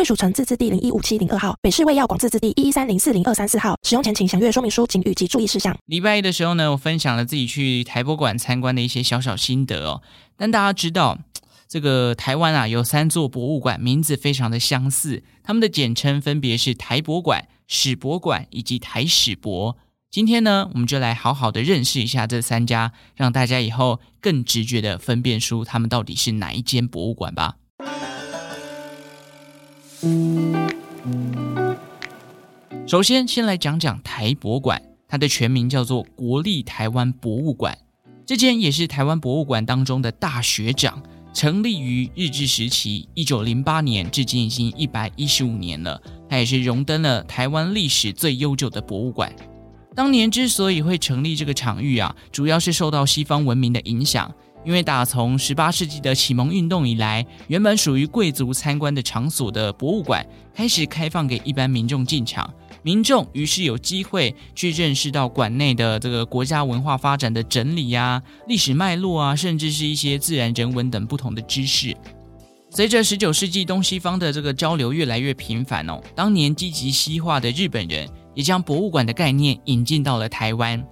归属城自治地零一五七零二号，北市卫药广自治地一一三零四零二三四号。使用前请详阅说明书、警语及注意事项。礼拜一的时候呢，我分享了自己去台博馆参观的一些小小心得哦。但大家知道，这个台湾啊有三座博物馆，名字非常的相似，他们的简称分别是台博馆、史博馆以及台史博。今天呢，我们就来好好的认识一下这三家，让大家以后更直觉的分辨出他们到底是哪一间博物馆吧。首先，先来讲讲台博馆，它的全名叫做国立台湾博物馆。这间也是台湾博物馆当中的大学长，成立于日治时期，一九零八年，至今已经一百一十五年了。它也是荣登了台湾历史最悠久的博物馆。当年之所以会成立这个场域啊，主要是受到西方文明的影响。因为打从十八世纪的启蒙运动以来，原本属于贵族参观的场所的博物馆，开始开放给一般民众进场。民众于是有机会去认识到馆内的这个国家文化发展的整理呀、历史脉络啊，甚至是一些自然人文等不同的知识。随着十九世纪东西方的这个交流越来越频繁哦，当年积极西化的日本人也将博物馆的概念引进到了台湾。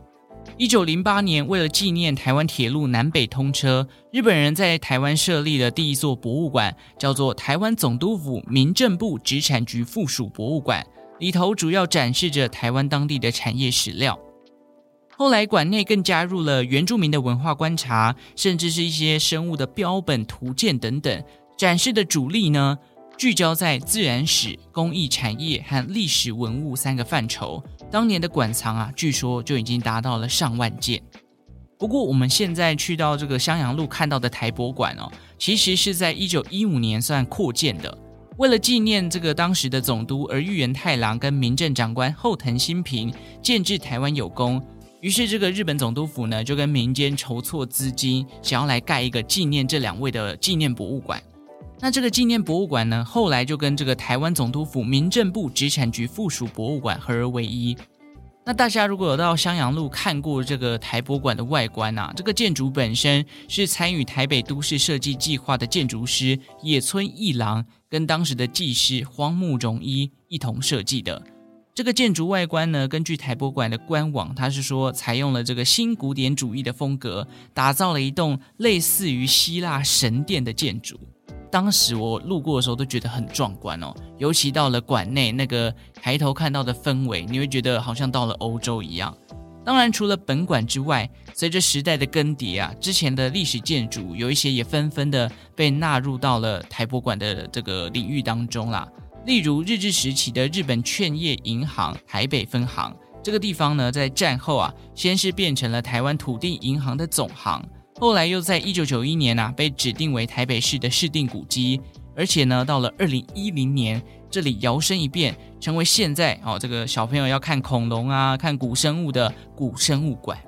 一九零八年，为了纪念台湾铁路南北通车，日本人在台湾设立的第一座博物馆，叫做台湾总督府民政部殖产局附属博物馆，里头主要展示着台湾当地的产业史料。后来，馆内更加入了原住民的文化观察，甚至是一些生物的标本、图鉴等等。展示的主力呢，聚焦在自然史、工艺产业和历史文物三个范畴。当年的馆藏啊，据说就已经达到了上万件。不过，我们现在去到这个襄阳路看到的台博馆哦，其实是在一九一五年算扩建的。为了纪念这个当时的总督而玉源太郎跟民政长官后藤新平建制台湾有功，于是这个日本总督府呢就跟民间筹措资金，想要来盖一个纪念这两位的纪念博物馆。那这个纪念博物馆呢，后来就跟这个台湾总督府民政部殖产局附属博物馆合而为一。那大家如果有到襄阳路看过这个台博馆的外观啊，这个建筑本身是参与台北都市设计计划的建筑师野村一郎跟当时的技师荒木荣一一同设计的。这个建筑外观呢，根据台博馆的官网，它是说采用了这个新古典主义的风格，打造了一栋类似于希腊神殿的建筑。当时我路过的时候都觉得很壮观哦，尤其到了馆内那个抬头看到的氛围，你会觉得好像到了欧洲一样。当然，除了本馆之外，随着时代的更迭啊，之前的历史建筑有一些也纷纷的被纳入到了台博馆的这个领域当中啦。例如日治时期的日本劝业银行台北分行，这个地方呢，在战后啊，先是变成了台湾土地银行的总行。后来又在一九九一年呐、被指定为台北市的市定古迹，而且呢，到了二零一零年，这里摇身一变，成为现在哦，这个小朋友要看恐龙啊、看古生物的古生物馆。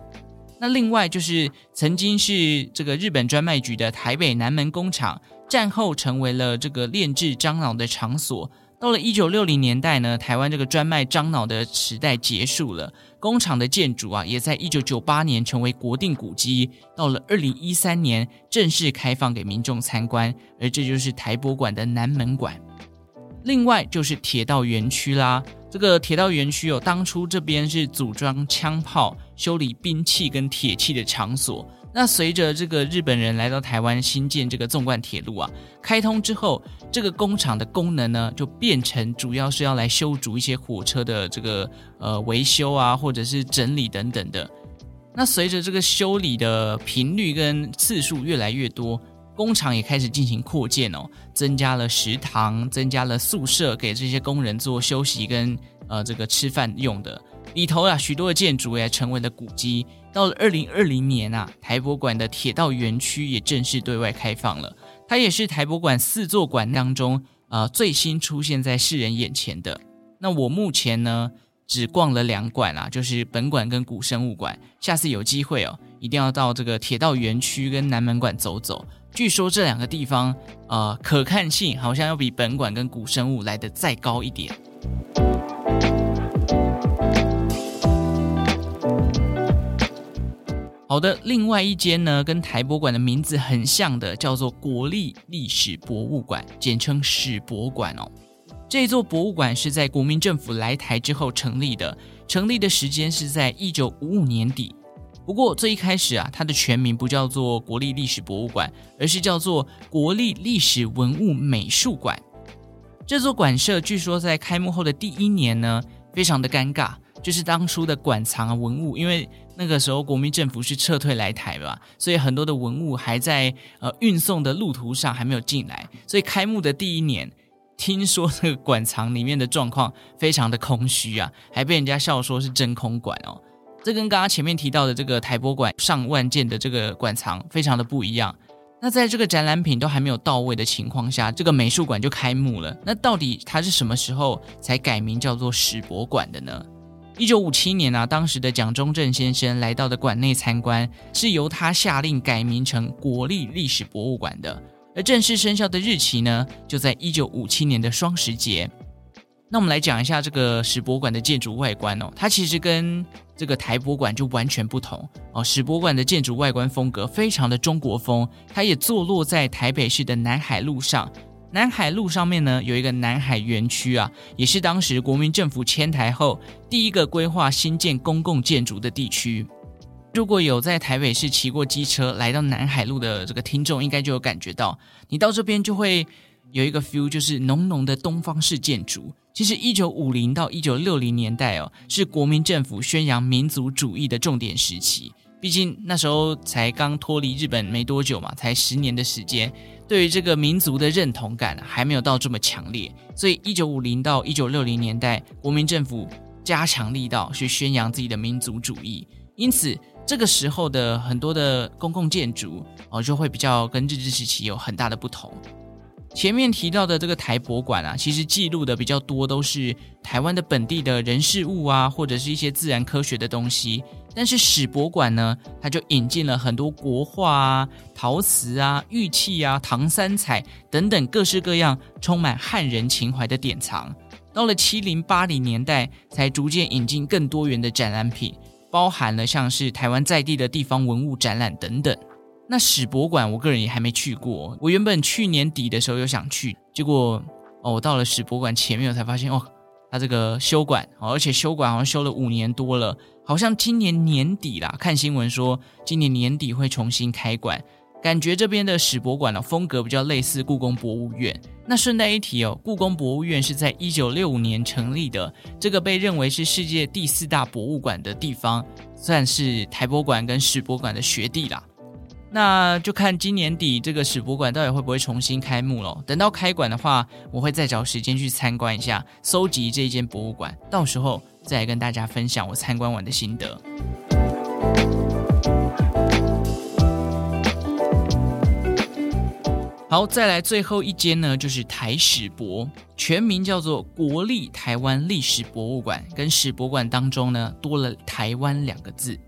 那另外就是曾经是这个日本专卖局的台北南门工厂，战后成为了这个炼制樟脑的场所。到了一九六零年代呢，台湾这个专卖樟脑的时代结束了，工厂的建筑啊，也在一九九八年成为国定古迹。到了二零一三年，正式开放给民众参观，而这就是台博馆的南门馆。另外就是铁道园区啦，这个铁道园区哦，当初这边是组装枪炮、修理兵器跟铁器的场所。那随着这个日本人来到台湾新建这个纵贯铁路啊，开通之后，这个工厂的功能呢，就变成主要是要来修筑一些火车的这个呃维修啊，或者是整理等等的。那随着这个修理的频率跟次数越来越多，工厂也开始进行扩建哦，增加了食堂，增加了宿舍给这些工人做休息跟呃这个吃饭用的。里头啊，许多的建筑也成为了古迹。到了二零二零年啊，台博馆的铁道园区也正式对外开放了。它也是台博馆四座馆当中呃最新出现在世人眼前的。那我目前呢，只逛了两馆啊，就是本馆跟古生物馆。下次有机会哦，一定要到这个铁道园区跟南门馆走走。据说这两个地方，呃，可看性好像要比本馆跟古生物来得再高一点。好的，另外一间呢，跟台博馆的名字很像的，叫做国立历史博物馆，简称史博馆哦。这座博物馆是在国民政府来台之后成立的，成立的时间是在一九五五年底。不过最一开始啊，它的全名不叫做国立历史博物馆，而是叫做国立历史文物美术馆。这座馆舍据说在开幕后的第一年呢，非常的尴尬，就是当初的馆藏啊文物，因为那个时候国民政府是撤退来台吧，所以很多的文物还在呃运送的路途上还没有进来，所以开幕的第一年。听说这个馆藏里面的状况非常的空虚啊，还被人家笑说是真空馆哦。这跟刚刚前面提到的这个台博馆上万件的这个馆藏非常的不一样。那在这个展览品都还没有到位的情况下，这个美术馆就开幕了。那到底它是什么时候才改名叫做史博馆的呢？一九五七年啊，当时的蒋中正先生来到的馆内参观，是由他下令改名成国立历史博物馆的。而正式生效的日期呢，就在一九五七年的双十节。那我们来讲一下这个史博馆的建筑外观哦，它其实跟这个台博馆就完全不同哦。史博馆的建筑外观风格非常的中国风，它也坐落在台北市的南海路上。南海路上面呢，有一个南海园区啊，也是当时国民政府迁台后第一个规划新建公共建筑的地区。如果有在台北市骑过机车来到南海路的这个听众，应该就有感觉到，你到这边就会有一个 feel，就是浓浓的东方式建筑。其实，一九五零到一九六零年代哦，是国民政府宣扬民族主义的重点时期。毕竟那时候才刚脱离日本没多久嘛，才十年的时间，对于这个民族的认同感还没有到这么强烈。所以，一九五零到一九六零年代，国民政府加强力道去宣扬自己的民族主义，因此。这个时候的很多的公共建筑哦，就会比较跟日治时期有很大的不同。前面提到的这个台博馆啊，其实记录的比较多都是台湾的本地的人事物啊，或者是一些自然科学的东西。但是史博馆呢，它就引进了很多国画啊、陶瓷啊、玉器啊、唐三彩等等各式各样充满汉人情怀的典藏。到了七零八零年代，才逐渐引进更多元的展览品。包含了像是台湾在地的地方文物展览等等。那史博馆，我个人也还没去过。我原本去年底的时候有想去，结果哦，我到了史博馆前面，我才发现哦，它这个修馆，而且修馆好像修了五年多了，好像今年年底啦，看新闻说今年年底会重新开馆。感觉这边的史博馆的风格比较类似故宫博物院。那顺带一提哦，故宫博物院是在一九六五年成立的，这个被认为是世界第四大博物馆的地方，算是台博馆跟史博馆的学弟啦。那就看今年底这个史博馆到底会不会重新开幕咯。等到开馆的话，我会再找时间去参观一下，搜集这一间博物馆，到时候再来跟大家分享我参观完的心得。好，再来最后一间呢，就是台史博，全名叫做国立台湾历史博物馆，跟史博馆当中呢多了“台湾”两个字。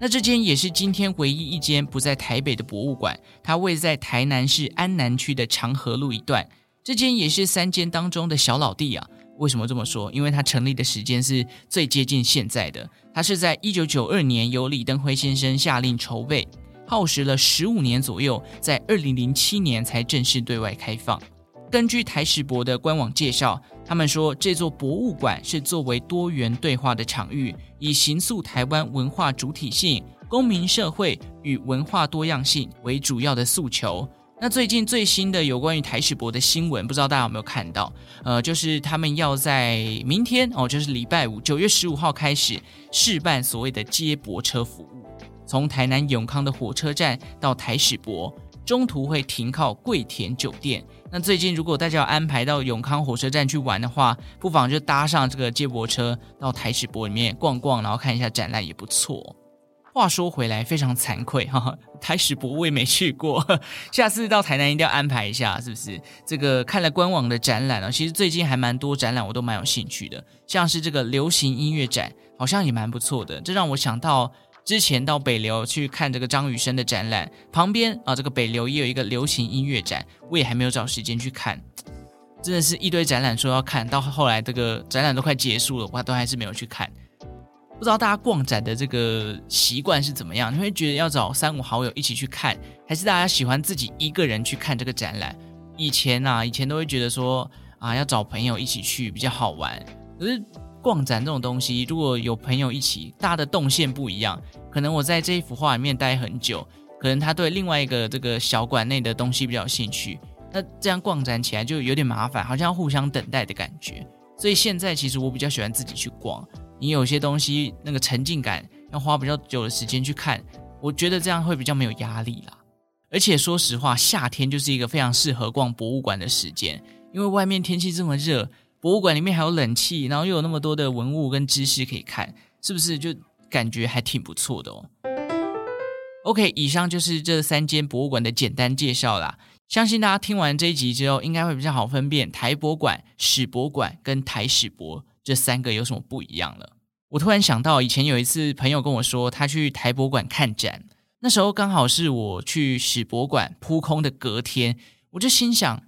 那这间也是今天唯一一间不在台北的博物馆，它位在台南市安南区的长河路一段。这间也是三间当中的小老弟啊。为什么这么说？因为它成立的时间是最接近现在的，它是在一九九二年由李登辉先生下令筹备。耗时了十五年左右，在二零零七年才正式对外开放。根据台史博的官网介绍，他们说这座博物馆是作为多元对话的场域，以形塑台湾文化主体性、公民社会与文化多样性为主要的诉求。那最近最新的有关于台史博的新闻，不知道大家有没有看到？呃，就是他们要在明天哦，就是礼拜五九月十五号开始试办所谓的接驳车服务。从台南永康的火车站到台史博，中途会停靠桂田酒店。那最近如果大家要安排到永康火车站去玩的话，不妨就搭上这个接驳车到台史博里面逛逛，然后看一下展览也不错。话说回来，非常惭愧哈，台史博我也没去过，下次到台南一定要安排一下，是不是？这个看了官网的展览啊，其实最近还蛮多展览，我都蛮有兴趣的，像是这个流行音乐展，好像也蛮不错的。这让我想到之前到北流去看这个张雨生的展览，旁边啊，这个北流也有一个流行音乐展，我也还没有找时间去看。真的是一堆展览说要看到后来这个展览都快结束了，我都还是没有去看。不知道大家逛展的这个习惯是怎么样？你会觉得要找三五好友一起去看，还是大家喜欢自己一个人去看这个展览？以前啊，以前都会觉得说啊，要找朋友一起去比较好玩。可是逛展这种东西，如果有朋友一起，大家的动线不一样，可能我在这一幅画里面待很久，可能他对另外一个这个小馆内的东西比较有兴趣，那这样逛展起来就有点麻烦，好像要互相等待的感觉。所以现在其实我比较喜欢自己去逛。你有些东西那个沉浸感要花比较久的时间去看，我觉得这样会比较没有压力啦。而且说实话，夏天就是一个非常适合逛博物馆的时间，因为外面天气这么热，博物馆里面还有冷气，然后又有那么多的文物跟知识可以看，是不是就感觉还挺不错的哦？OK，以上就是这三间博物馆的简单介绍啦。相信大家听完这一集之后，应该会比较好分辨台博馆、史博馆跟台史博。这三个有什么不一样了？我突然想到，以前有一次朋友跟我说，他去台博馆看展，那时候刚好是我去史博馆扑空的隔天，我就心想，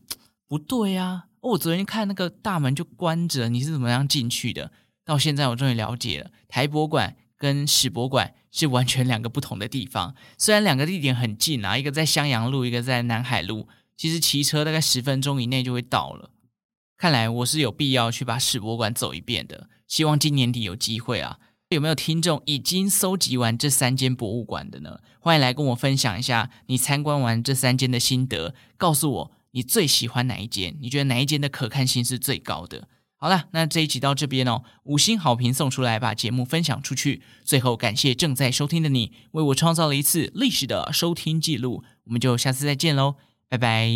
不对呀，哦，我昨天看那个大门就关着，你是怎么样进去的？到现在我终于了解了，台博馆跟史博馆是完全两个不同的地方，虽然两个地点很近啊，一个在襄阳路，一个在南海路，其实骑车大概十分钟以内就会到了。看来我是有必要去把史博馆走一遍的，希望今年底有机会啊！有没有听众已经搜集完这三间博物馆的呢？欢迎来跟我分享一下你参观完这三间的心得，告诉我你最喜欢哪一间？你觉得哪一间的可看性是最高的？好了，那这一集到这边哦，五星好评送出来，把节目分享出去。最后感谢正在收听的你，为我创造了一次历史的收听记录。我们就下次再见喽，拜拜。